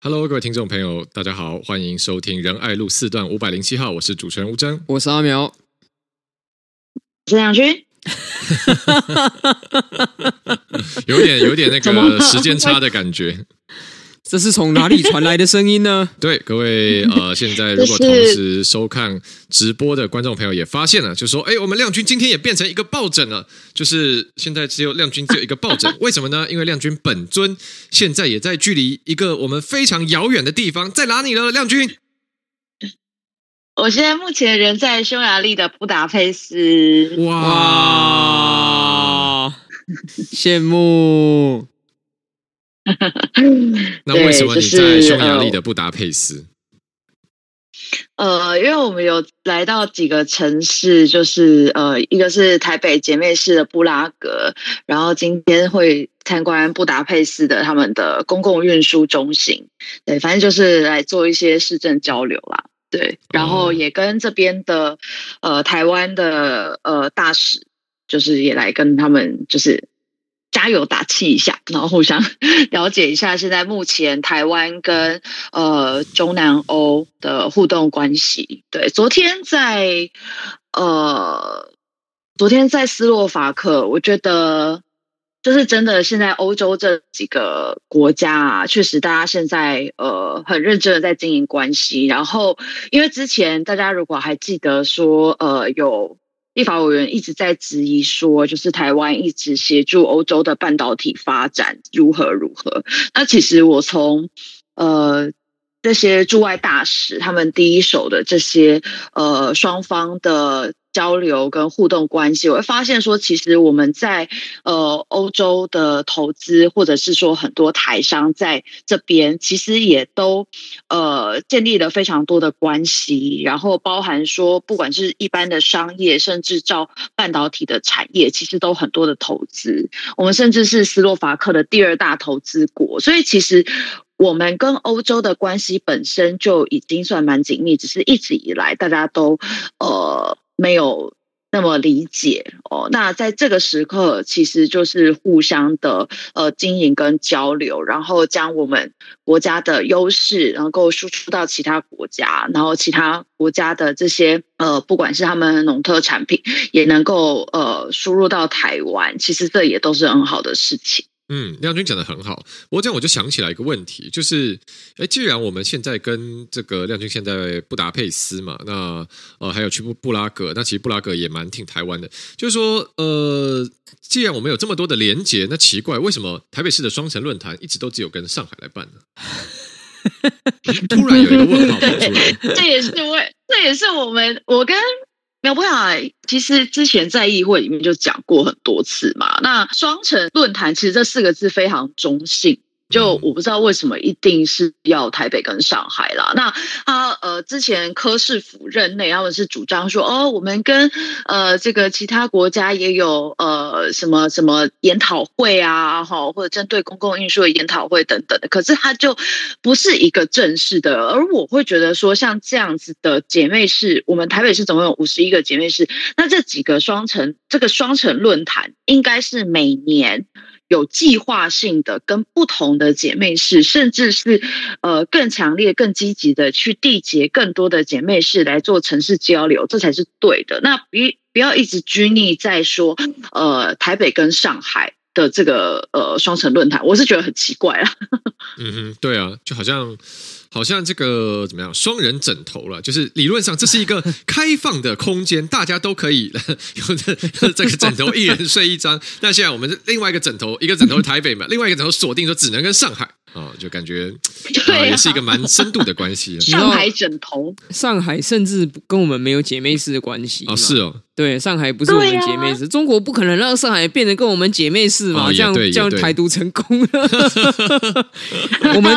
Hello，各位听众朋友，大家好，欢迎收听仁爱路四段五百零七号，我是主持人吴征，我是阿苗，我是梁军，有点有点那个 时间差的感觉。这是从哪里传来的声音呢？对，各位呃，现在如果同时收看直播的观众朋友也发现了，就说：哎，我们亮君今天也变成一个抱枕了，就是现在只有亮君只有一个抱枕，为什么呢？因为亮君本尊现在也在距离一个我们非常遥远的地方，在哪里呢？亮君，我现在目前人在匈牙利的布达佩斯。哇，羡慕。那为什么你在匈牙利的布达佩斯？呃，因为我们有来到几个城市，就是呃，一个是台北姐妹市的布拉格，然后今天会参观布达佩斯的他们的公共运输中心，对，反正就是来做一些市政交流啦，对，然后也跟这边的呃台湾的呃大使，就是也来跟他们就是。加油打气一下，然后互相 了解一下现在目前台湾跟呃中南欧的互动关系。对，昨天在呃昨天在斯洛伐克，我觉得就是真的，现在欧洲这几个国家啊，确实大家现在呃很认真的在经营关系。然后，因为之前大家如果还记得说呃有。立法委员一直在质疑说，就是台湾一直协助欧洲的半导体发展如何如何。那其实我从呃这些驻外大使他们第一手的这些呃双方的。交流跟互动关系，我会发现说，其实我们在呃欧洲的投资，或者是说很多台商在这边，其实也都呃建立了非常多的关系，然后包含说，不管是一般的商业，甚至造半导体的产业，其实都很多的投资。我们甚至是斯洛伐克的第二大投资国，所以其实我们跟欧洲的关系本身就已经算蛮紧密，只是一直以来大家都呃。没有那么理解哦，那在这个时刻，其实就是互相的呃经营跟交流，然后将我们国家的优势能够输出到其他国家，然后其他国家的这些呃，不管是他们农特产品，也能够呃输入到台湾，其实这也都是很好的事情。嗯，亮君讲的很好。我这样我就想起来一个问题，就是，哎，既然我们现在跟这个亮君现在布达佩斯嘛，那呃还有去布布拉格，那其实布拉格也蛮挺台湾的。就是说，呃，既然我们有这么多的连结，那奇怪，为什么台北市的双城论坛一直都只有跟上海来办呢？突然有一个问号跑出来，这也是为，这也是我们我跟。没有办法，其实之前在议会里面就讲过很多次嘛。那双城论坛其实这四个字非常中性。就我不知道为什么一定是要台北跟上海啦。那他呃之前柯市府任内他们是主张说哦，我们跟呃这个其他国家也有呃什么什么研讨会啊，哈或者针对公共运输的研讨会等等的。可是它就不是一个正式的。而我会觉得说，像这样子的姐妹市，我们台北市总共有五十一个姐妹市，那这几个双城这个双城论坛应该是每年。有计划性的跟不同的姐妹市，甚至是呃更强烈、更积极的去缔结更多的姐妹市来做城市交流，这才是对的。那不不要一直拘泥在说呃台北跟上海的这个呃双城论坛，我是觉得很奇怪啊。嗯哼，对啊，就好像。好像这个怎么样？双人枕头了，就是理论上这是一个 开放的空间，大家都可以 有这这个枕头一人睡一张。那现在我们另外一个枕头，一个枕头是台北嘛，另外一个枕头锁定说只能跟上海。哦，就感觉 对、啊，也是一个蛮深度的关系。上海枕头，上海甚至跟我们没有姐妹市的关系哦，是哦，对，上海不是我们姐妹市，啊、中国不可能让上海变得跟我们姐妹市嘛，哦、这样这样台独成功了。我们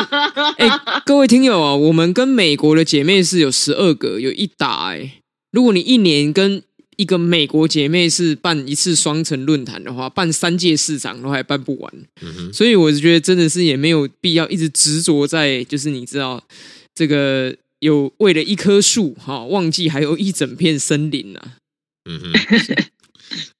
哎，各位听友啊，我们跟美国的姐妹市有十二个，有一打哎，如果你一年跟一个美国姐妹是办一次双城论坛的话，办三届市长都还办不完，嗯，所以我觉得真的是也没有必要一直执着在，就是你知道这个有为了一棵树哈，忘记还有一整片森林啊。嗯哼，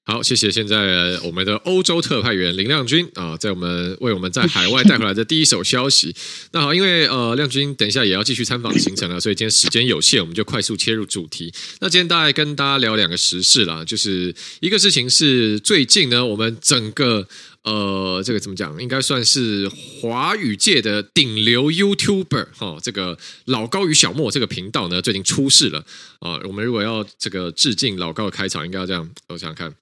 好，谢谢现在我们的欧洲特派员林亮军啊，在我们为我们在海外带回来的第一手消息。那好，因为呃亮军等一下也要继续参访行程了，所以今天时间有限，我们就快速切入主题。那今天大概跟大家聊两个时事啦，就是一个事情是最近呢，我们整个呃这个怎么讲，应该算是华语界的顶流 YouTuber 哈、哦，这个老高与小莫这个频道呢最近出事了啊。我们如果要这个致敬老高的开场，应该要这样，我想想看。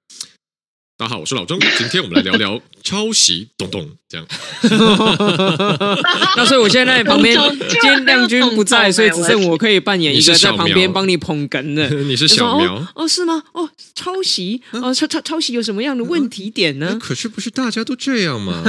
大家好，我是老钟。今天我们来聊聊抄袭，咚咚这样。那所以我现在在旁边，今天亮君不在，所以只剩我可以扮演一个在旁边帮你捧哏的。你是小苗哦，哦？是吗？哦，抄袭哦，抄抄抄袭有什么样的问题点呢？可是不是大家都这样吗？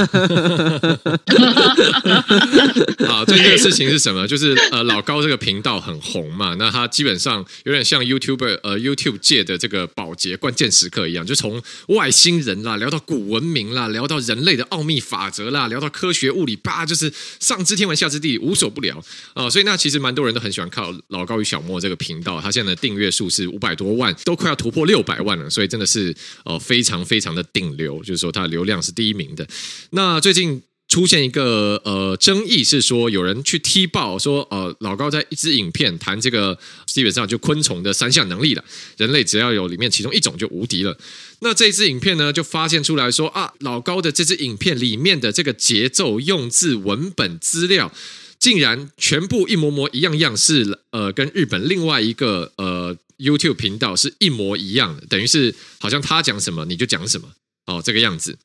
好，最近的事情是什么？就是呃，老高这个频道很红嘛，那他基本上有点像 YouTuber 呃 YouTube 界的这个保洁关键时刻一样，就从外。新人啦，聊到古文明啦，聊到人类的奥秘法则啦，聊到科学物理，叭，就是上知天文下知地理，无所不聊啊、所以那其实蛮多人都很喜欢靠老高与小莫这个频道，他现在的订阅数是五百多万，都快要突破六百万了，所以真的是呃非常非常的顶流，就是说他的流量是第一名的。那最近。出现一个呃争议是说，有人去踢爆说，呃，老高在一支影片谈这个基本上就昆虫的三项能力了，人类只要有里面其中一种就无敌了。那这支影片呢，就发现出来说啊，老高的这支影片里面的这个节奏、用字、文本、资料，竟然全部一模模、一样样是呃，跟日本另外一个呃 YouTube 频道是一模一样的，等于是好像他讲什么你就讲什么。哦，这个样子，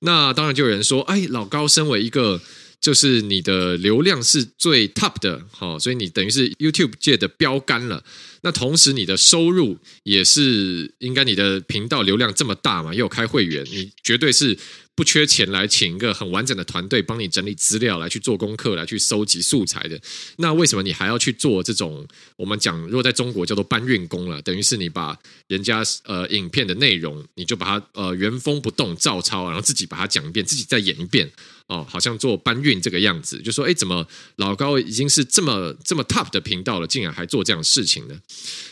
那当然就有人说，哎，老高身为一个，就是你的流量是最 top 的，好，所以你等于是 YouTube 界的标杆了。那同时你的收入也是应该你的频道流量这么大嘛，又有开会员，你绝对是。不缺钱来请一个很完整的团队帮你整理资料，来去做功课，来去收集素材的。那为什么你还要去做这种我们讲，如果在中国叫做搬运工了，等于是你把人家呃影片的内容，你就把它呃原封不动照抄，然后自己把它讲一遍，自己再演一遍哦，好像做搬运这个样子。就说哎，怎么老高已经是这么这么 top 的频道了，竟然还做这样的事情呢？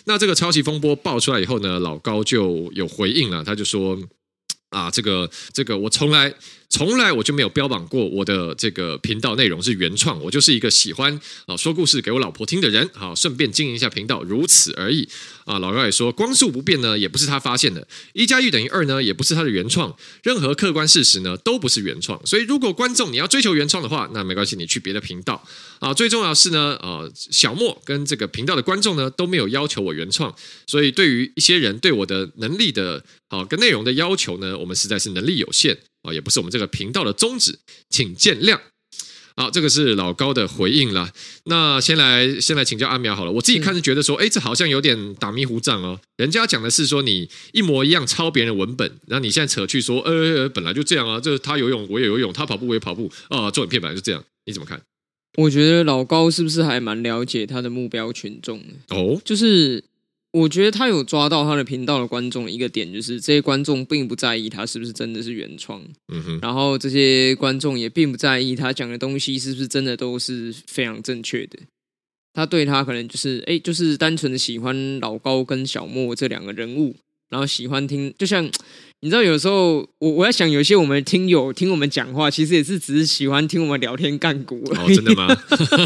那这个抄袭风波爆出来以后呢，老高就有回应了，他就说。啊，这个这个，我从来。从来我就没有标榜过我的这个频道内容是原创，我就是一个喜欢啊说故事给我老婆听的人，好顺便经营一下频道，如此而已啊。老高也说，光速不变呢，也不是他发现的，一加一等于二呢，也不是他的原创，任何客观事实呢都不是原创。所以如果观众你要追求原创的话，那没关系，你去别的频道啊。最重要是呢，啊小莫跟这个频道的观众呢都没有要求我原创，所以对于一些人对我的能力的啊跟内容的要求呢，我们实在是能力有限。啊，也不是我们这个频道的宗旨，请见谅。好，这个是老高的回应了。那先来先来请教阿苗好了，我自己看是觉得说，哎，这好像有点打迷糊仗哦。人家讲的是说你一模一样抄别人的文本，然后你现在扯去说，呃，本来就这样啊，就是他游泳我也游泳，他跑步我也跑步啊，做影片本来就这样，你怎么看？我觉得老高是不是还蛮了解他的目标群众哦，就是。我觉得他有抓到他的频道的观众一个点，就是这些观众并不在意他是不是真的是原创，嗯哼，然后这些观众也并不在意他讲的东西是不是真的都是非常正确的。他对他可能就是哎，就是单纯的喜欢老高跟小莫这两个人物，然后喜欢听，就像。你知道有时候我我在想，有些我们听友听我们讲话，其实也是只是喜欢听我们聊天干股。哦，真的吗？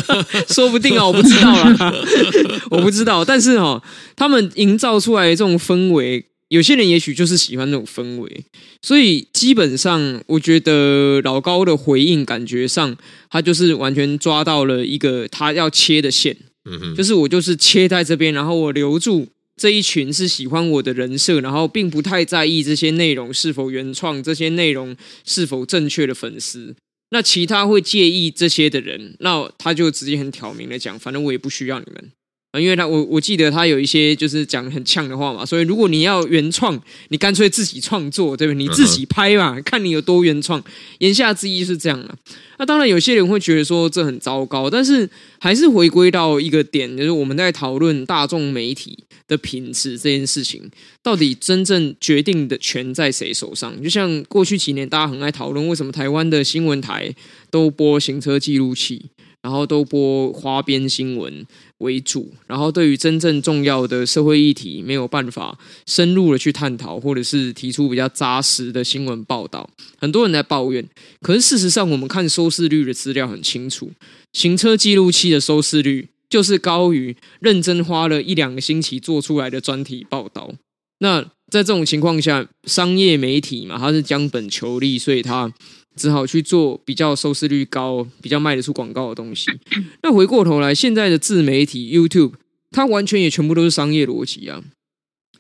说不定啊，我不知道啦，我不知道。但是哦，他们营造出来的这种氛围，有些人也许就是喜欢那种氛围。所以基本上，我觉得老高的回应，感觉上他就是完全抓到了一个他要切的线。嗯哼，就是我就是切在这边，然后我留住。这一群是喜欢我的人设，然后并不太在意这些内容是否原创，这些内容是否正确的粉丝。那其他会介意这些的人，那他就直接很挑明的讲，反正我也不需要你们。因为他我我记得他有一些就是讲很呛的话嘛，所以如果你要原创，你干脆自己创作，对不对？你自己拍嘛，看你有多原创。言下之意是这样的。那当然有些人会觉得说这很糟糕，但是还是回归到一个点，就是我们在讨论大众媒体的品质这件事情，到底真正决定的权在谁手上？就像过去几年大家很爱讨论，为什么台湾的新闻台都播行车记录器？然后都播花边新闻为主，然后对于真正重要的社会议题没有办法深入的去探讨，或者是提出比较扎实的新闻报道。很多人在抱怨，可是事实上，我们看收视率的资料很清楚，行车记录器的收视率就是高于认真花了一两个星期做出来的专题报道。那在这种情况下，商业媒体嘛，它是将本求利，所以它只好去做比较收视率高、比较卖得出广告的东西。那回过头来，现在的自媒体 YouTube，它完全也全部都是商业逻辑啊。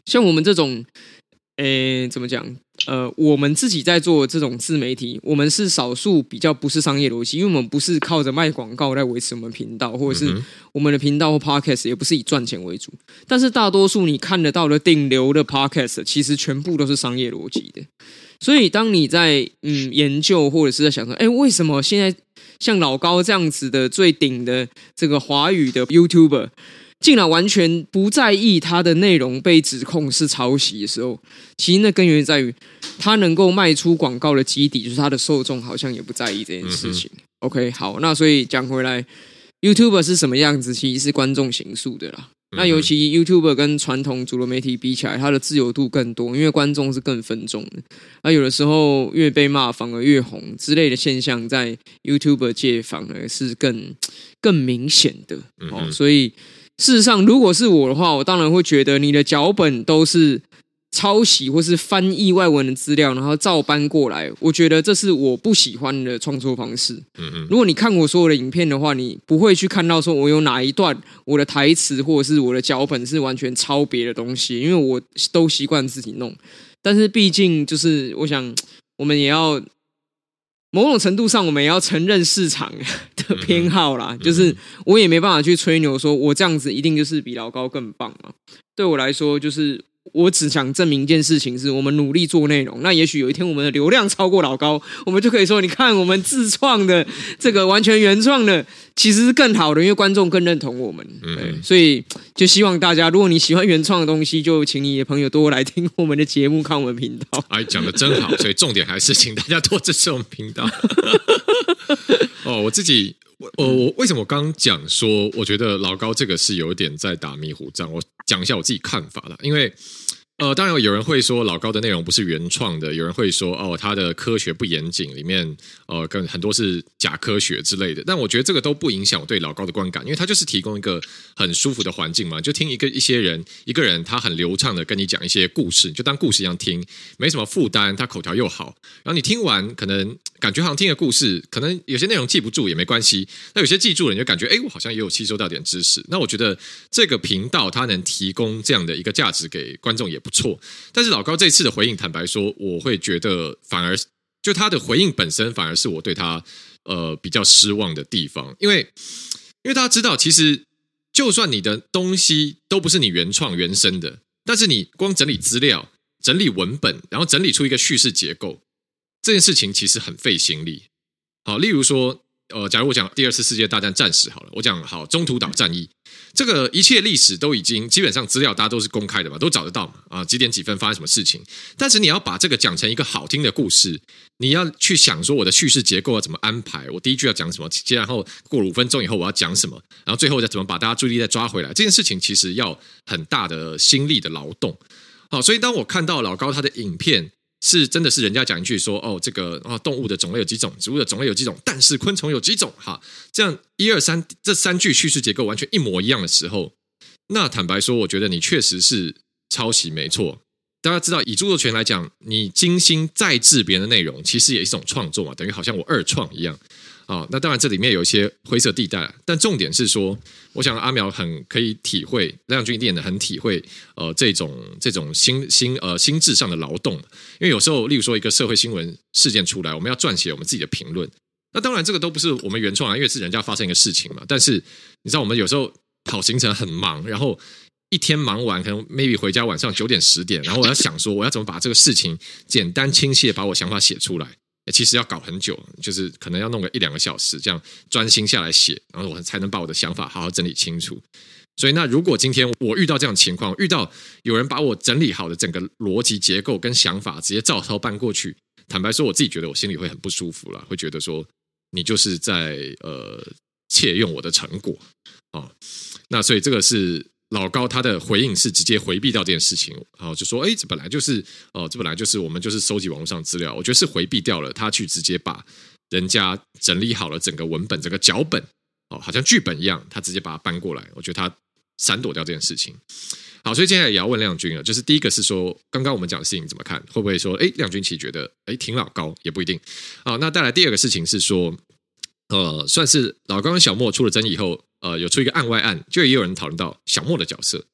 像我们这种，诶，怎么讲？呃，我们自己在做这种自媒体，我们是少数比较不是商业逻辑，因为我们不是靠着卖广告来维持我们频道，或者是我们的频道或 Podcast 也不是以赚钱为主。但是大多数你看得到的顶流的 Podcast，其实全部都是商业逻辑的。所以当你在嗯研究或者是在想说，哎，为什么现在像老高这样子的最顶的这个华语的 YouTuber？竟然完全不在意他的内容被指控是抄袭的时候，其实那根源在于他能够卖出广告的基底，就是他的受众好像也不在意这件事情。嗯、OK，好，那所以讲回来，YouTuber 是什么样子？其实是观众形塑的啦。嗯、那尤其 YouTuber 跟传统主流媒体比起来，它的自由度更多，因为观众是更分众的。那有的时候越被骂反而越红之类的现象，在 YouTuber 界反而是更更明显的。哦，嗯、所以。事实上，如果是我的话，我当然会觉得你的脚本都是抄袭或是翻译外文的资料，然后照搬过来。我觉得这是我不喜欢的创作方式。嗯嗯。如果你看我所有的影片的话，你不会去看到说我有哪一段我的台词或者是我的脚本是完全抄别的东西，因为我都习惯自己弄。但是毕竟就是，我想我们也要。某种程度上，我们也要承认市场的偏好啦。嗯、就是我也没办法去吹牛，说我这样子一定就是比老高更棒嘛。对我来说，就是。我只想证明一件事情，是我们努力做内容。那也许有一天我们的流量超过老高，我们就可以说，你看我们自创的这个完全原创的，其实是更好的，因为观众更认同我们。对，所以就希望大家，如果你喜欢原创的东西，就请你的朋友多来听我们的节目，看我们频道。哎，讲的真好。所以重点还是请大家多支持我们频道。哦，我自己，我我为什么我刚讲说，我觉得老高这个是有点在打迷糊仗。我讲一下我自己看法了，因为。呃，当然有人会说老高的内容不是原创的，有人会说哦，他的科学不严谨，里面呃，跟很多是假科学之类的。但我觉得这个都不影响我对老高的观感，因为他就是提供一个很舒服的环境嘛，就听一个一些人一个人他很流畅的跟你讲一些故事，就当故事一样听，没什么负担，他口条又好，然后你听完可能感觉好像听的故事，可能有些内容记不住也没关系，那有些记住了你就感觉哎，我好像也有吸收到点知识。那我觉得这个频道它能提供这样的一个价值给观众也不错，但是老高这次的回应，坦白说，我会觉得反而就他的回应本身，反而是我对他呃比较失望的地方，因为因为大家知道，其实就算你的东西都不是你原创原生的，但是你光整理资料、整理文本，然后整理出一个叙事结构，这件事情其实很费心力。好，例如说。呃，假如我讲第二次世界大战战史好了，我讲好中途岛战役，这个一切历史都已经基本上资料大家都是公开的嘛，都找得到嘛啊，几点几分发生什么事情？但是你要把这个讲成一个好听的故事，你要去想说我的叙事结构要怎么安排，我第一句要讲什么，接然后过了五分钟以后我要讲什么，然后最后再怎么把大家注意力再抓回来，这件事情其实要很大的心力的劳动。好，所以当我看到老高他的影片。是真的是人家讲一句说哦，这个啊动物的种类有几种，植物的种类有几种，但是昆虫有几种哈，这样一二三这三句叙事结构完全一模一样的时候，那坦白说，我觉得你确实是抄袭没错。大家知道，以著作权来讲，你精心再制别人的内容，其实也是一种创作嘛，等于好像我二创一样。啊、哦，那当然这里面有一些灰色地带，但重点是说，我想阿苗很可以体会，亮君一定也很体会，呃，这种这种心心呃心智上的劳动，因为有时候，例如说一个社会新闻事件出来，我们要撰写我们自己的评论，那当然这个都不是我们原创啊，因为是人家发生一个事情嘛。但是你知道，我们有时候跑行程很忙，然后一天忙完，可能 maybe 回家晚上九点十点，然后我要想说，我要怎么把这个事情简单清晰的把我想法写出来。其实要搞很久，就是可能要弄个一两个小时，这样专心下来写，然后我才能把我的想法好好整理清楚。所以，那如果今天我遇到这样的情况，遇到有人把我整理好的整个逻辑结构跟想法直接照抄搬过去，坦白说，我自己觉得我心里会很不舒服了，会觉得说你就是在呃窃用我的成果啊。那所以这个是老高他的回应是直接回避掉这件事情，然后就说：“哎，这本来就是哦，这本来就是我们就是收集网络上资料。”我觉得是回避掉了，他去直接把人家整理好了整个文本、整个脚本哦，好像剧本一样，他直接把它搬过来。我觉得他闪躲掉这件事情。好，所以接下来也要问亮君了，就是第一个是说，刚刚我们讲的事情怎么看？会不会说，哎，亮君其实觉得，哎，挺老高也不一定。好，那带来第二个事情是说，呃，算是老高跟小莫出了争议以后，呃，有出一个案外案，就也有人讨论到小莫的角色。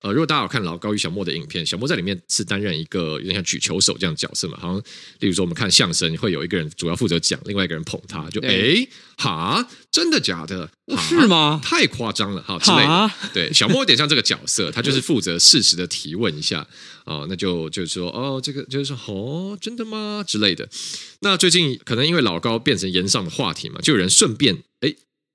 呃，如果大家有看老高与小莫的影片，小莫在里面是担任一个有点像举球手这样的角色嘛，好像例如说我们看相声会有一个人主要负责讲，另外一个人捧他，就哎哈，真的假的？是吗？太夸张了哈之类的。对，小莫有点像这个角色，他就是负责适时的提问一下啊、呃，那就就是说哦，这个就是说哦，真的吗之类的。那最近可能因为老高变成炎上的话题嘛，就有人顺便哎。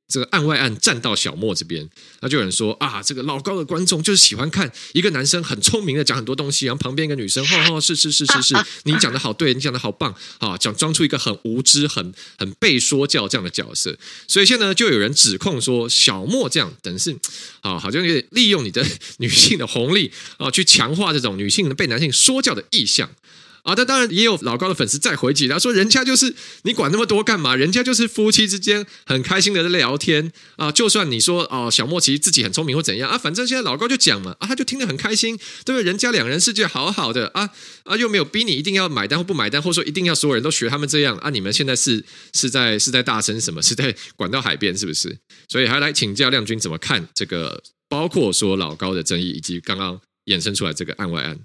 这个案外案站到小莫这边，那就有人说啊，这个老高的观众就是喜欢看一个男生很聪明的讲很多东西，然后旁边一个女生，哦哦，是是是是是，你讲的好对，你讲的好棒啊，讲装出一个很无知、很很被说教这样的角色，所以现在呢，就有人指控说小莫这样等于是啊，好像有点利用你的 女性的红利啊，去强化这种女性的被男性说教的意向。啊，但当然也有老高的粉丝在回击，他说：“人家就是你管那么多干嘛？人家就是夫妻之间很开心的在聊天啊。就算你说哦，小莫其实自己很聪明或怎样啊，反正现在老高就讲嘛啊，他就听得很开心，对不对？人家两人世界好好的啊啊，又没有逼你一定要买单或不买单，或说一定要所有人都学他们这样啊。你们现在是是在是在大声什么？是在 管到海边是不是？所以还来请教亮君怎么看这个，包括说老高的争议，以及刚刚衍生出来这个案外案。”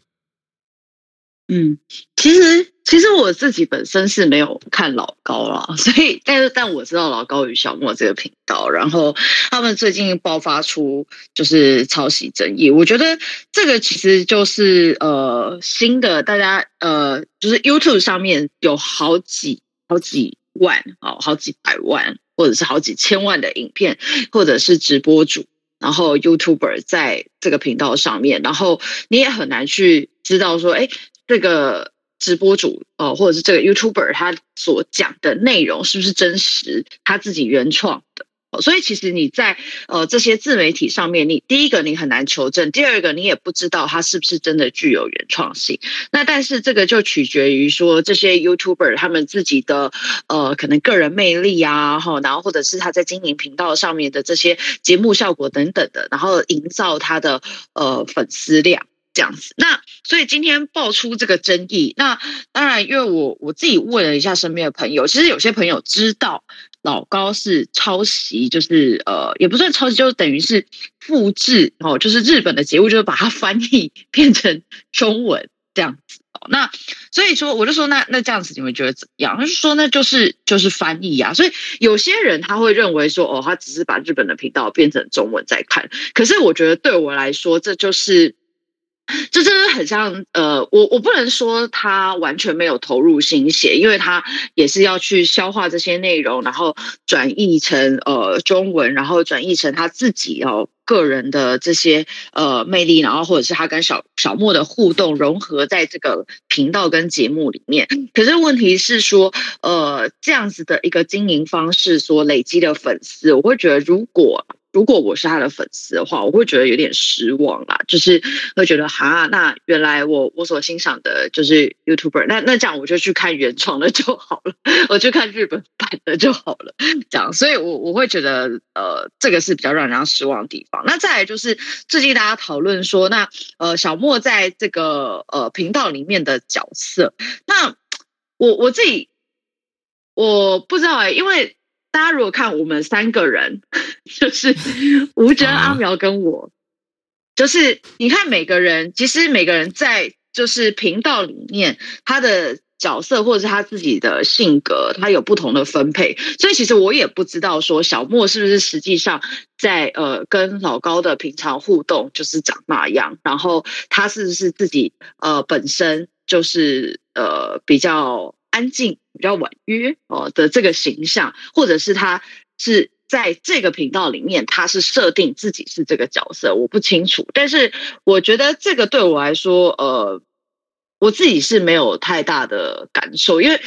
嗯，其实其实我自己本身是没有看老高了，所以但是但我知道老高与小莫这个频道，然后他们最近爆发出就是抄袭争议，我觉得这个其实就是呃新的，大家呃就是 YouTube 上面有好几好几万哦，好几百万或者是好几千万的影片，或者是直播主，然后 YouTuber 在这个频道上面，然后你也很难去知道说，哎。这个直播主哦，或者是这个 YouTuber，他所讲的内容是不是真实？他自己原创的？所以其实你在呃这些自媒体上面，你第一个你很难求证，第二个你也不知道他是不是真的具有原创性。那但是这个就取决于说这些 YouTuber 他们自己的呃可能个人魅力啊，哈，然后或者是他在经营频道上面的这些节目效果等等的，然后营造他的呃粉丝量。这样子，那所以今天爆出这个争议，那当然，因为我我自己问了一下身边的朋友，其实有些朋友知道老高是抄袭，就是呃，也不算抄袭，就等于是复制哦，就是日本的节目，就是把它 翻译变成中文这样子哦。那所以说，我就说，那那这样子你们觉得怎么样？他就说，那就是就是翻译啊。所以有些人他会认为说，哦，他只是把日本的频道变成中文在看。可是我觉得对我来说，这就是。这真的很像，呃，我我不能说他完全没有投入心血，因为他也是要去消化这些内容，然后转译成呃中文，然后转译成他自己哦个人的这些呃魅力，然后或者是他跟小小莫的互动融合在这个频道跟节目里面。可是问题是说，呃，这样子的一个经营方式所累积的粉丝，我会觉得如果。如果我是他的粉丝的话，我会觉得有点失望啦，就是会觉得哈，那原来我我所欣赏的就是 YouTuber，那那这样我就去看原创的就好了，我去看日本版的就好了，这样，所以我我会觉得呃，这个是比较让人家失望的地方。那再来就是最近大家讨论说，那呃小莫在这个呃频道里面的角色，那我我自己我不知道哎、因为。大家如果看我们三个人，就是 吴哲、阿苗跟我，就是你看每个人，其实每个人在就是频道里面，他的角色或者是他自己的性格，他有不同的分配。所以其实我也不知道说小莫是不是实际上在呃跟老高的平常互动就是长那样，然后他是不是自己呃本身就是呃比较。安静、比较婉约哦的这个形象，或者是他是在这个频道里面，他是设定自己是这个角色，我不清楚。但是我觉得这个对我来说，呃，我自己是没有太大的感受，因为。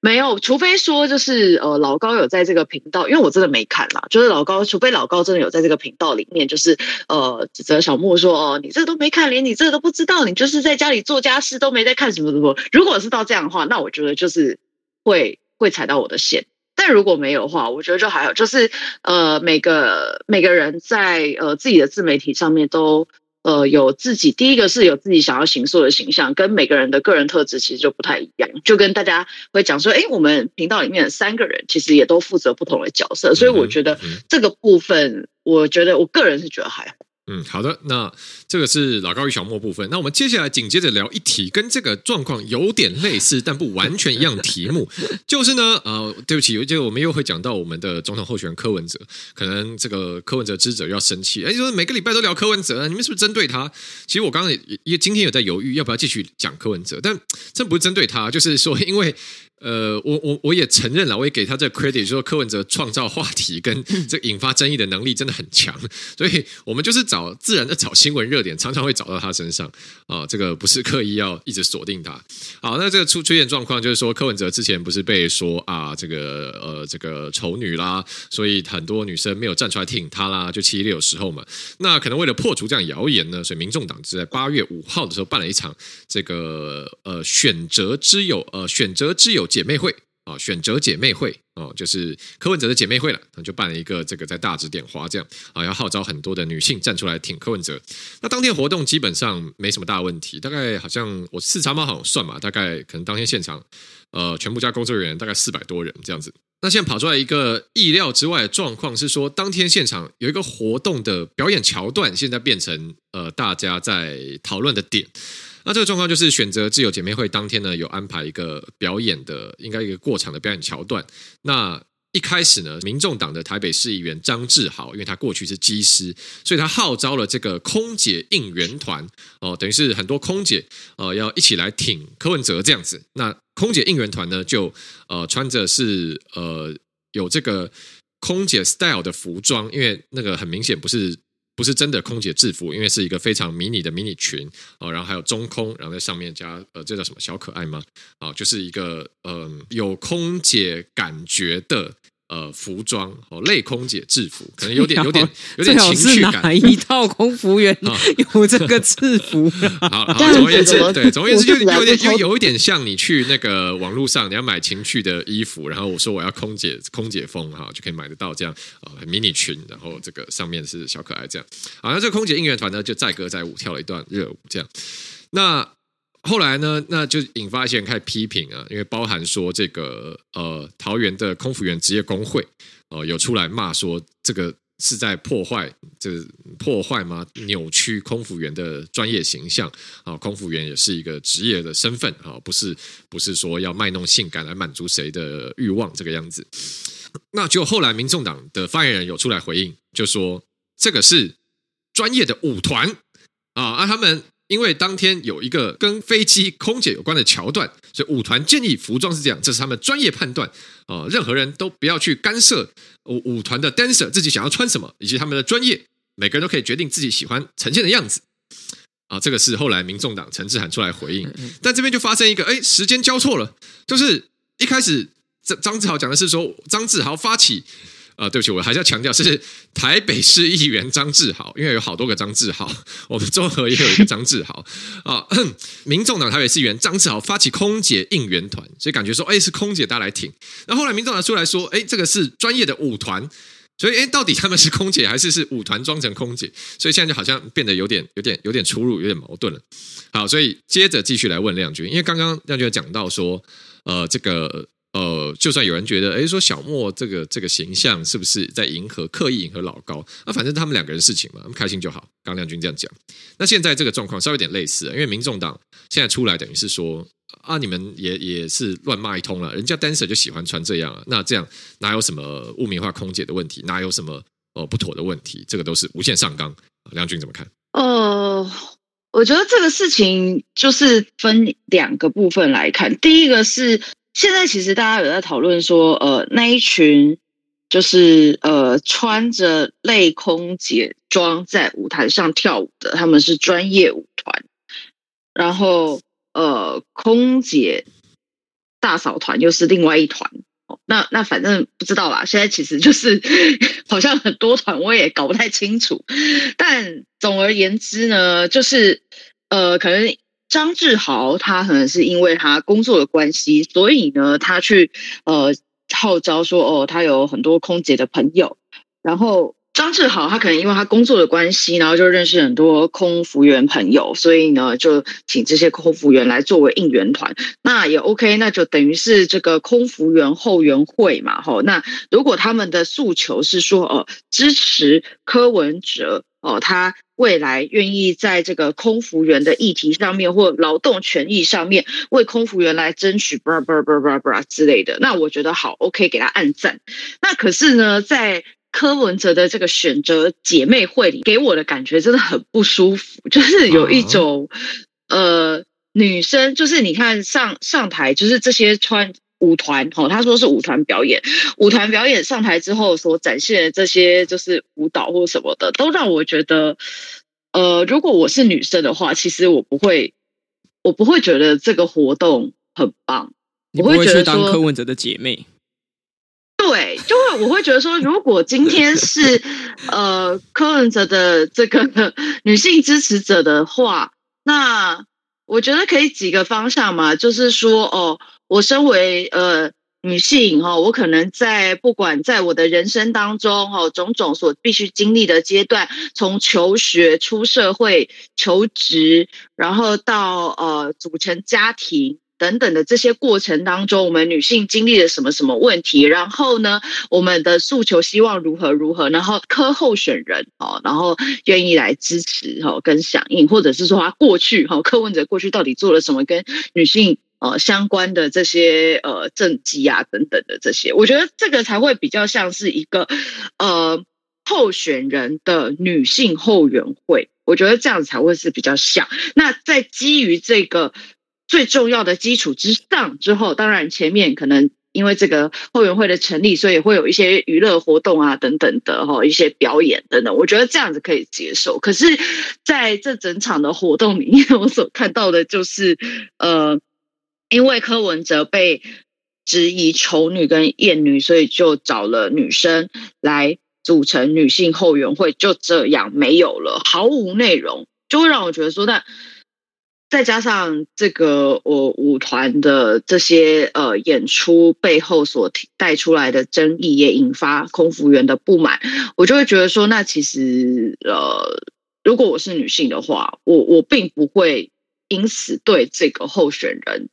没有，除非说就是呃老高有在这个频道，因为我真的没看啦。就是老高，除非老高真的有在这个频道里面，就是呃指责小莫说哦，你这都没看，连你这个都不知道，你就是在家里做家事都没在看什么什么。如果是到这样的话，那我觉得就是会会踩到我的线。但如果没有的话，我觉得就还好。就是呃每个每个人在呃自己的自媒体上面都。呃，有自己第一个是有自己想要形塑的形象，跟每个人的个人特质其实就不太一样。就跟大家会讲说，哎，我们频道里面的三个人其实也都负责不同的角色，所以我觉得这个部分，我觉得我个人是觉得还好。嗯，好的，那这个是老高与小莫部分。那我们接下来紧接着聊一题跟这个状况有点类似，但不完全一样的题目，就是呢，呃，对不起，这个我们又会讲到我们的总统候选人柯文哲，可能这个柯文哲支持者要生气，哎，就是每个礼拜都聊柯文哲，你们是不是针对他？其实我刚刚也也今天有在犹豫要不要继续讲柯文哲，但这不是针对他，就是说因为。呃，我我我也承认了，我也给他这个 credit，就说柯文哲创造话题跟 这引发争议的能力真的很强，所以我们就是找自然的找新闻热点，常常会找到他身上啊，这个不是刻意要一直锁定他。好，那这个出出现状况就是说，柯文哲之前不是被说啊，这个呃这个丑女啦，所以很多女生没有站出来挺他啦，就七一六时候嘛，那可能为了破除这样谣言呢，所以民众党就在八月五号的时候办了一场这个呃选择之友呃选择之友。姐妹会啊，选择姐妹会哦，就是柯文哲的姐妹会了，就办了一个这个在大直点花这样啊，要号召很多的女性站出来挺柯文哲。那当天活动基本上没什么大问题，大概好像我四叉猫好像算嘛，大概可能当天现场呃全部加工作人员大概四百多人这样子。那现在跑出来一个意料之外的状况是说，当天现场有一个活动的表演桥段，现在变成呃大家在讨论的点。那这个状况就是选择之友姐妹会当天呢，有安排一个表演的，应该一个过场的表演桥段。那一开始呢，民众党的台北市议员张志豪，因为他过去是机师，所以他号召了这个空姐应援团哦，等于是很多空姐呃要一起来挺柯文哲这样子。那空姐应援团呢，就呃穿着是呃有这个空姐 style 的服装，因为那个很明显不是。不是真的空姐制服，因为是一个非常迷你的迷你裙哦，然后还有中空，然后在上面加呃，这叫什么小可爱吗？啊、就是一个嗯、有空姐感觉的。呃，服装哦，类空姐制服，可能有点有点有点情趣感。哪一 套空服员有这个制服？好，好，总而言之，对，总而言之，就有点就有一点像你去那个网络上，你要买情趣的衣服，然后我说我要空姐空姐风哈，就可以买得到这样啊，迷你裙，然后这个上面是小可爱这样。好，那这个空姐应援团呢，就载歌载舞跳了一段热舞这样。那后来呢，那就引发一些人开始批评啊，因为包含说这个呃桃园的空服员职业工会哦、呃、有出来骂说这个是在破坏，这、破坏吗？扭曲空服员的专业形象啊、空服员也是一个职业的身份啊、不是不是说要卖弄性感来满足谁的欲望这个样子。那就后来民众党的发言人有出来回应，就说这个是专业的舞团啊，啊他们。因为当天有一个跟飞机空姐有关的桥段，所以舞团建议服装是这样，这是他们专业判断啊、呃，任何人都不要去干涉舞舞团的 dancer 自己想要穿什么，以及他们的专业，每个人都可以决定自己喜欢呈现的样子啊。这个是后来民众党陈志涵出来回应，但这边就发生一个，哎，时间交错了，就是一开始张张志豪讲的是说张志豪发起。啊、呃，对不起，我还是要强调，是台北市议员张志豪，因为有好多个张志豪，我们中和也有一个张志豪啊。民众党台北市议员张志豪发起空姐应援团，所以感觉说，哎，是空姐大家来挺。那后来民众党出来说，哎，这个是专业的舞团，所以哎，到底他们是空姐还是是舞团装成空姐？所以现在就好像变得有点、有点、有点出入，有点矛盾了。好，所以接着继续来问亮君，因为刚刚亮君讲到说，呃，这个。呃，就算有人觉得，哎，说小莫这个这个形象是不是在迎合，刻意迎合老高？那反正他们两个人事情嘛，开心就好。刚亮君这样讲，那现在这个状况稍微有点类似，因为民众党现在出来，等于是说啊，你们也也是乱骂一通了，人家 dancer 就喜欢穿这样，那这样哪有什么污名化空姐的问题？哪有什么呃不妥的问题？这个都是无限上纲。亮君怎么看？呃，我觉得这个事情就是分两个部分来看，第一个是。现在其实大家有在讨论说，呃，那一群就是呃穿着类空姐装在舞台上跳舞的，他们是专业舞团。然后呃，空姐大嫂团又是另外一团。那那反正不知道啦，现在其实就是 好像很多团我也搞不太清楚，但总而言之呢，就是呃，可能张志豪他可能是因为他工作的关系，所以呢，他去呃号召说哦，他有很多空姐的朋友，然后。张志豪他可能因为他工作的关系，然后就认识很多空服员朋友，所以呢就请这些空服员来作为应援团，那也 OK，那就等于是这个空服员后援会嘛，吼。那如果他们的诉求是说，哦，支持柯文哲，哦，他未来愿意在这个空服员的议题上面或劳动权益上面为空服员来争取，巴拉巴拉巴拉巴拉之类的，那我觉得好 OK，给他按赞。那可是呢，在柯文哲的这个选择姐妹会里，给我的感觉真的很不舒服，就是有一种、哦、呃女生，就是你看上上台，就是这些穿舞团哦，他说是舞团表演，舞团表演上台之后所展现的这些就是舞蹈或什么的，都让我觉得，呃，如果我是女生的话，其实我不会，我不会觉得这个活动很棒，你不会去当柯文哲的姐妹。对，就会我会觉得说，如果今天是呃柯文哲的这个 女性支持者的话，那我觉得可以几个方向嘛，就是说哦，我身为呃女性哈，我可能在不管在我的人生当中哈，种种所必须经历的阶段，从求学、出社会、求职，然后到呃组成家庭。等等的这些过程当中，我们女性经历了什么什么问题？然后呢，我们的诉求希望如何如何？然后科候选人哦，然后愿意来支持哈，跟响应，或者是说他过去哈，柯文哲过去到底做了什么跟女性呃相关的这些呃政绩啊等等的这些，我觉得这个才会比较像是一个呃候选人的女性后援会，我觉得这样才会是比较像。那在基于这个。最重要的基础之上，之后当然前面可能因为这个后援会的成立，所以会有一些娱乐活动啊等等的哈，一些表演等等，我觉得这样子可以接受。可是在这整场的活动里面，我所看到的就是，呃，因为柯文哲被质疑丑女跟厌女，所以就找了女生来组成女性后援会，就这样没有了，毫无内容，就会让我觉得说那。再加上这个我舞团的这些呃演出背后所带出来的争议，也引发空服员的不满，我就会觉得说，那其实呃，如果我是女性的话，我我并不会因此对这个候选人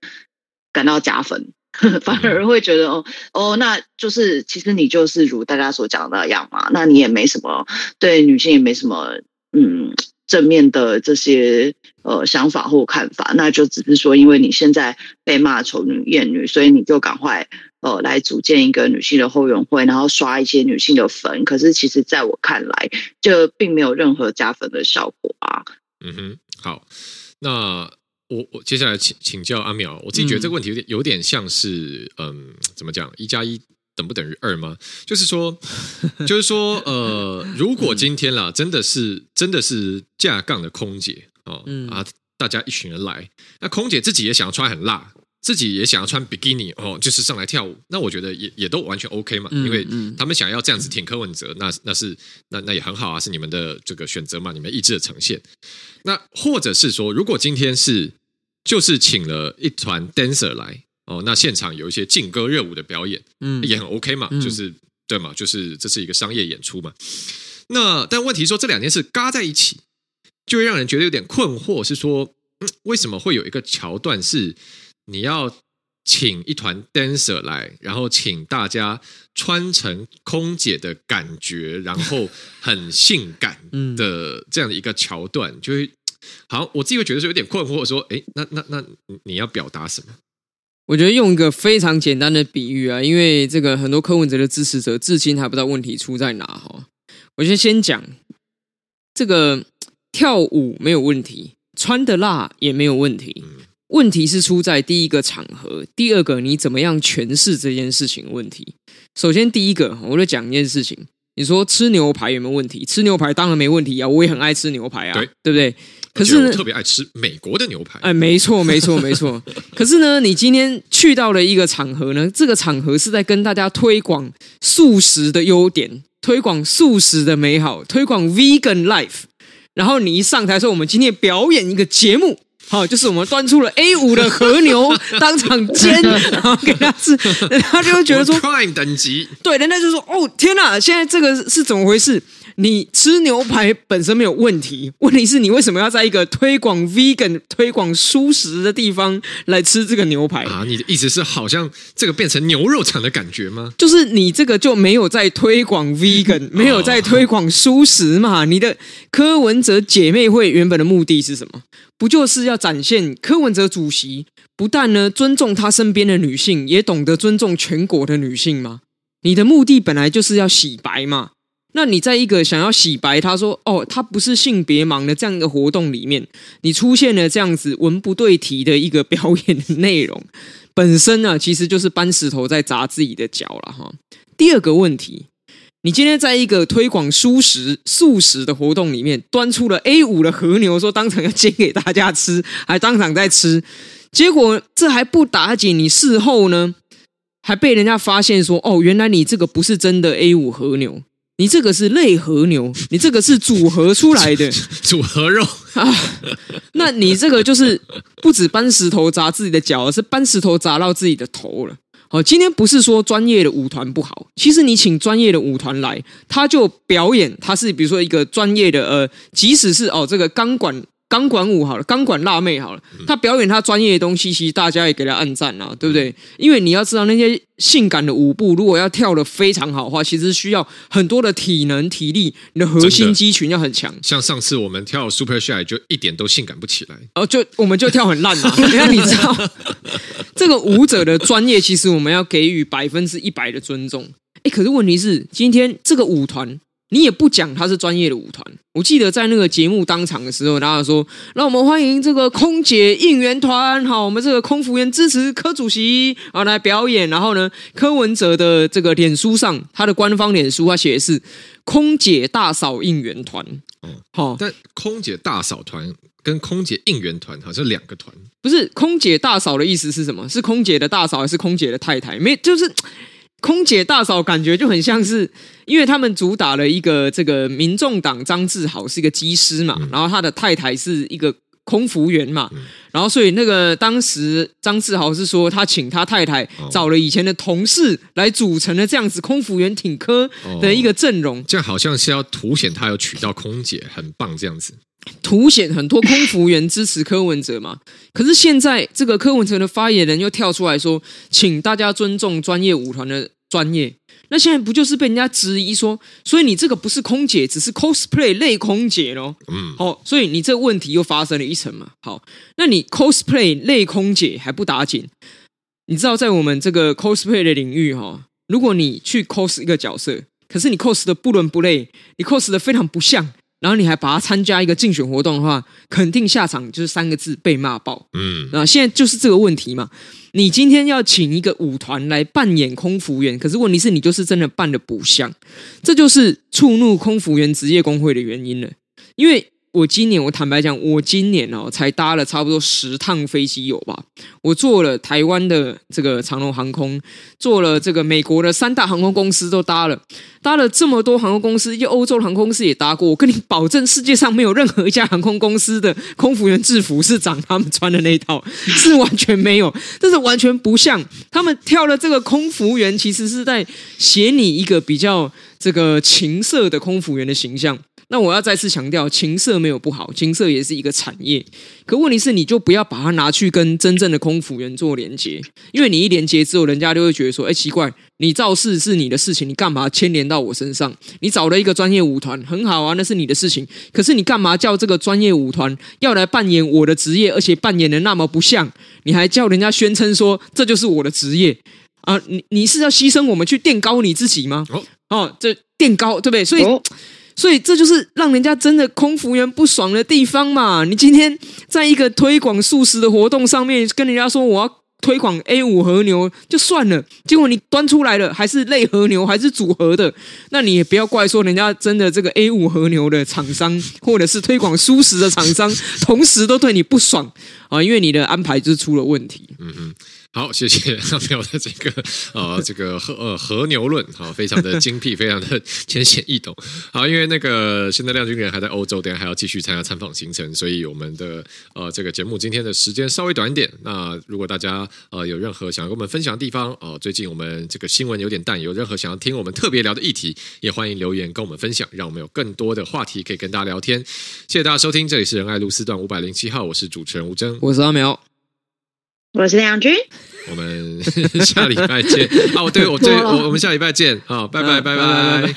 感到加分，反而会觉得哦哦，那就是其实你就是如大家所讲的那样嘛，那你也没什么对女性也没什么嗯。正面的这些呃想法或看法，那就只是说，因为你现在被骂丑女厌女，所以你就赶快呃来组建一个女性的后援会，然后刷一些女性的粉。可是其实在我看来，这并没有任何加分的效果啊。嗯哼，好，那我我接下来请请教阿淼，我自己觉得这个问题有点有点像是嗯，怎么讲一加一。等不等于二吗？就是说，就是说，呃，如果今天啦，真的是真的是架杠的空姐哦，嗯、啊，大家一群人来，那空姐自己也想要穿很辣，自己也想要穿比基尼哦，就是上来跳舞，那我觉得也也都完全 OK 嘛，因为他们想要这样子挺柯文哲，那那是那那也很好啊，是你们的这个选择嘛，你们意志的呈现。那或者是说，如果今天是就是请了一团 dancer 来。哦，那现场有一些劲歌热舞的表演，嗯，也很 OK 嘛，嗯、就是对嘛，就是这是一个商业演出嘛。那但问题说这两件事嘎在一起，就会让人觉得有点困惑，是说，嗯，为什么会有一个桥段是你要请一团 dancer 来，然后请大家穿成空姐的感觉，然后很性感的这样的一个桥段，就会好，我自己会觉得是有点困惑，说，哎，那那那你要表达什么？我觉得用一个非常简单的比喻啊，因为这个很多柯文哲的支持者至今还不知道问题出在哪哈。我就先讲这个跳舞没有问题，穿的辣也没有问题，问题是出在第一个场合，第二个你怎么样诠释这件事情问题。首先第一个，我就讲一件事情，你说吃牛排有没有问题？吃牛排当然没问题啊，我也很爱吃牛排啊，对，对不对？可是呢，特别爱吃美国的牛排。哎，没错，没错，没错。可是呢，你今天去到了一个场合呢，这个场合是在跟大家推广素食的优点，推广素食的美好，推广 vegan life。然后你一上台说，我们今天表演一个节目。好，就是我们端出了 A 五的和牛，当场煎，然后给他吃，他就会觉得说，Prime 等级，对，人家就说，哦，天哪，现在这个是怎么回事？你吃牛排本身没有问题，问题是你为什么要在一个推广 vegan、推广蔬食的地方来吃这个牛排啊？你的意思是好像这个变成牛肉场的感觉吗？就是你这个就没有在推广 vegan，没有在推广蔬食嘛？你的柯文哲姐妹会原本的目的是什么？不就是要展现柯文哲主席不但呢尊重他身边的女性，也懂得尊重全国的女性吗？你的目的本来就是要洗白嘛。那你在一个想要洗白，他说哦，他不是性别盲的这样一个活动里面，你出现了这样子文不对题的一个表演的内容，本身呢，其实就是搬石头在砸自己的脚了哈。第二个问题，你今天在一个推广蔬食素食的活动里面，端出了 A 五的和牛，说当场要煎给大家吃，还当场在吃，结果这还不打紧，你事后呢，还被人家发现说哦，原来你这个不是真的 A 五和牛。你这个是类和牛，你这个是组合出来的 组合肉啊，那你这个就是不止搬石头砸自己的脚，而是搬石头砸到自己的头了。好，今天不是说专业的舞团不好，其实你请专业的舞团来，他就表演，他是比如说一个专业的呃，即使是哦这个钢管。钢管舞好了，钢管辣妹好了，她表演她专业的东西，其实大家也给她按赞啊，对不对？因为你要知道，那些性感的舞步，如果要跳的非常好的话，其实需要很多的体能、体力，你的核心肌群要很强。像上次我们跳 Super Shy 就一点都性感不起来，哦，就我们就跳很烂嘛。那你知道，这个舞者的专业，其实我们要给予百分之一百的尊重。哎，可是问题是，今天这个舞团。你也不讲他是专业的舞团。我记得在那个节目当场的时候，大家说：“让我们欢迎这个空姐应援团，好，我们这个空服员支持柯主席啊来表演。”然后呢，柯文哲的这个脸书上，他的官方脸书他写的是“空姐大嫂应援团”。哦，好，但空姐大嫂团跟空姐应援团好像两个团。不是空姐大嫂的意思是什么？是空姐的大嫂还是空姐的太太？没，就是。空姐大嫂感觉就很像是，因为他们主打了一个这个民众党张志豪是一个机师嘛，然后他的太太是一个空服员嘛，然后所以那个当时张志豪是说他请他太太找了以前的同事来组成了这样子空服员挺科的一个阵容，这样好像是要凸显他有娶到空姐，很棒这样子。凸显很多空服员支持柯文哲嘛？可是现在这个柯文哲的发言人又跳出来说，请大家尊重专业舞团的专业。那现在不就是被人家质疑说，所以你这个不是空姐，只是 cosplay 类空姐咯？嗯，好，所以你这个问题又发生了一层嘛？好，那你 cosplay 类空姐还不打紧？你知道在我们这个 cosplay 的领域哈，如果你去 cos 一个角色，可是你 cos 的不伦不类，你 cos 的非常不像。然后你还把他参加一个竞选活动的话，肯定下场就是三个字：被骂爆。嗯，啊现在就是这个问题嘛。你今天要请一个舞团来扮演空服员，可是问题是你就是真的扮的不像，这就是触怒空服员职业工会的原因了，因为。我今年，我坦白讲，我今年哦，才搭了差不多十趟飞机有吧？我坐了台湾的这个长荣航空，坐了这个美国的三大航空公司都搭了，搭了这么多航空公司，就欧洲航空公司也搭过。我跟你保证，世界上没有任何一家航空公司的空服员制服是长他们穿的那一套，是完全没有，这是完全不像。他们跳的这个空服员，其实是在写你一个比较这个情色的空服员的形象。那我要再次强调，情色没有不好，情色也是一个产业。可问题是，你就不要把它拿去跟真正的空服员做连接，因为你一连接之后，人家就会觉得说：“哎，奇怪，你造势是你的事情，你干嘛牵连到我身上？你找了一个专业舞团，很好啊，那是你的事情。可是你干嘛叫这个专业舞团要来扮演我的职业，而且扮演的那么不像？你还叫人家宣称说这就是我的职业啊？你你是要牺牲我们去垫高你自己吗？哦，哦，这垫高对不对？所以。哦所以这就是让人家真的空服员不爽的地方嘛！你今天在一个推广素食的活动上面跟人家说我要推广 A 五和牛就算了，结果你端出来了还是类和牛，还是组合的，那你也不要怪说人家真的这个 A 五和牛的厂商，或者是推广素食的厂商，同时都对你不爽啊，因为你的安排就出了问题。嗯嗯。好，谢谢 阿苗的这个呃，这个和呃和牛论，好，非常的精辟，非常的浅显易懂。好，因为那个现在亮君人还在欧洲，等下还要继续参加参访行程，所以我们的呃这个节目今天的时间稍微短一点。那如果大家呃有任何想要跟我们分享的地方，哦、呃，最近我们这个新闻有点淡，有任何想要听我们特别聊的议题，也欢迎留言跟我们分享，让我们有更多的话题可以跟大家聊天。谢谢大家收听，这里是仁爱路四段五百零七号，我是主持人吴峥，我是阿苗。我是梁军，我们 下礼拜见。哦，对，我对我我们下礼拜见。好，拜拜拜拜。